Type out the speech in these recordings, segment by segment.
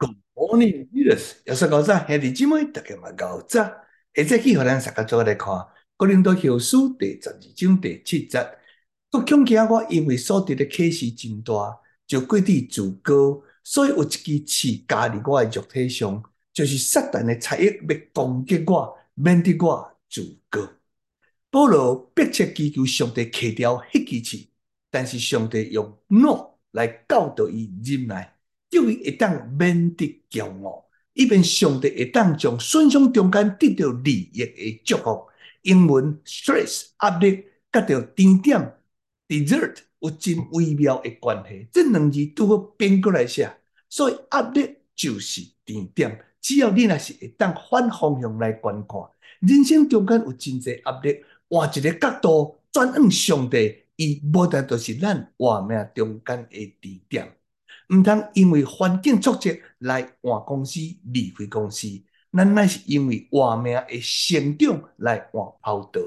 Good morning, Jesus。耶稣高早，兄弟姊妹，大家嘛高早。现在去互咱大家做来看《哥林多后书》第十二章第七节。我恐惊我因为所得的启示真大，就过地自高，所以有一支刺加伫我的肉体上，就是撒旦的才艺要攻击我，免得我自高。保罗迫切祈求上帝砍掉迄支刺，但是上帝用怒来教导伊忍耐。就伊会当免得骄傲，以便上帝会当从损伤中间得到利益的祝福。英文 stress 压力，甲着甜点 dessert 有真微妙的关系。这两字拄好变过来写，所以压力就是甜点。只要你若是会当反方向来观看，人生中间有真侪压力，换一个角度转向上帝，伊无但都是咱活命中间的甜点。毋通因为环境挫折来换公司、离开公司，咱乃是因为活命诶成长来换跑道。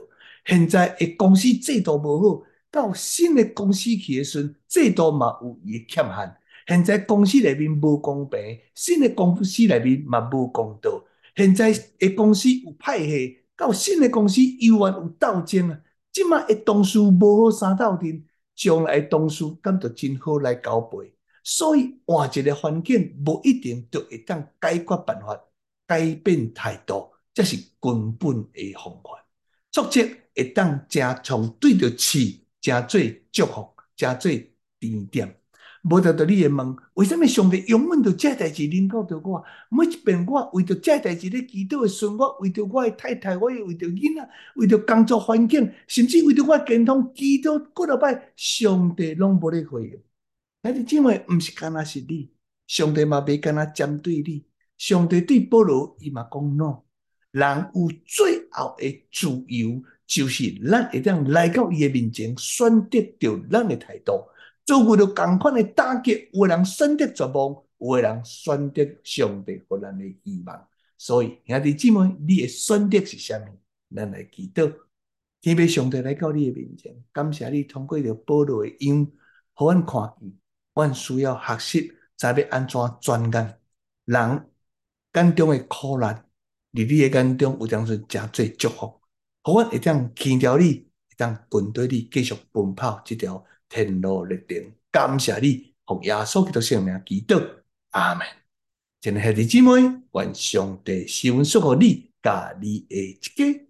现在诶公司制度无好，到新诶公司去诶时阵，制度嘛有伊诶缺陷。现在公司内面无公平，新诶公司内面嘛无公道。现在诶公司有派系，到新诶公司永远有斗争啊！即卖诶同事无好相斗阵，将来诶同事敢着真好来交配。所以换一个环境，无一定就会当解决办法，改变态度，这是根本的方法。挫折会当加从对着刺，加做祝福，加做甜点。无得到你会问，为什么上帝永远都这代志临到着我？每一遍我为着这代志咧祈祷的时阵，我为着我的太太，我又为着囡仔，为着工作环境，甚至为着我健康祈祷，过了摆，上帝拢无咧回应。兄弟姊妹，毋是干那是你，上帝嘛袂干那针对你。上帝对保罗伊嘛讲喏，人有最后的自由，就是咱会当来到伊的面前，选择着咱的态度。做为了共款的打击，有人选择绝望，有人选择上帝互咱的希望。所以兄弟姊妹，你的选择是啥物？咱来祈祷，天父上帝来到你的面前，感谢你通过着保罗的样，互阮看见。阮需要学习，知要安怎转眼。人眼中的苦难，伫你的眼中有当时诚济祝福。互阮会当听条你，会当跟对你继续奔跑这条天路历程。感谢你，奉耶稣基督圣名祈祷，阿门。亲爱的姊妹，愿上帝赐福你，甲你的一家。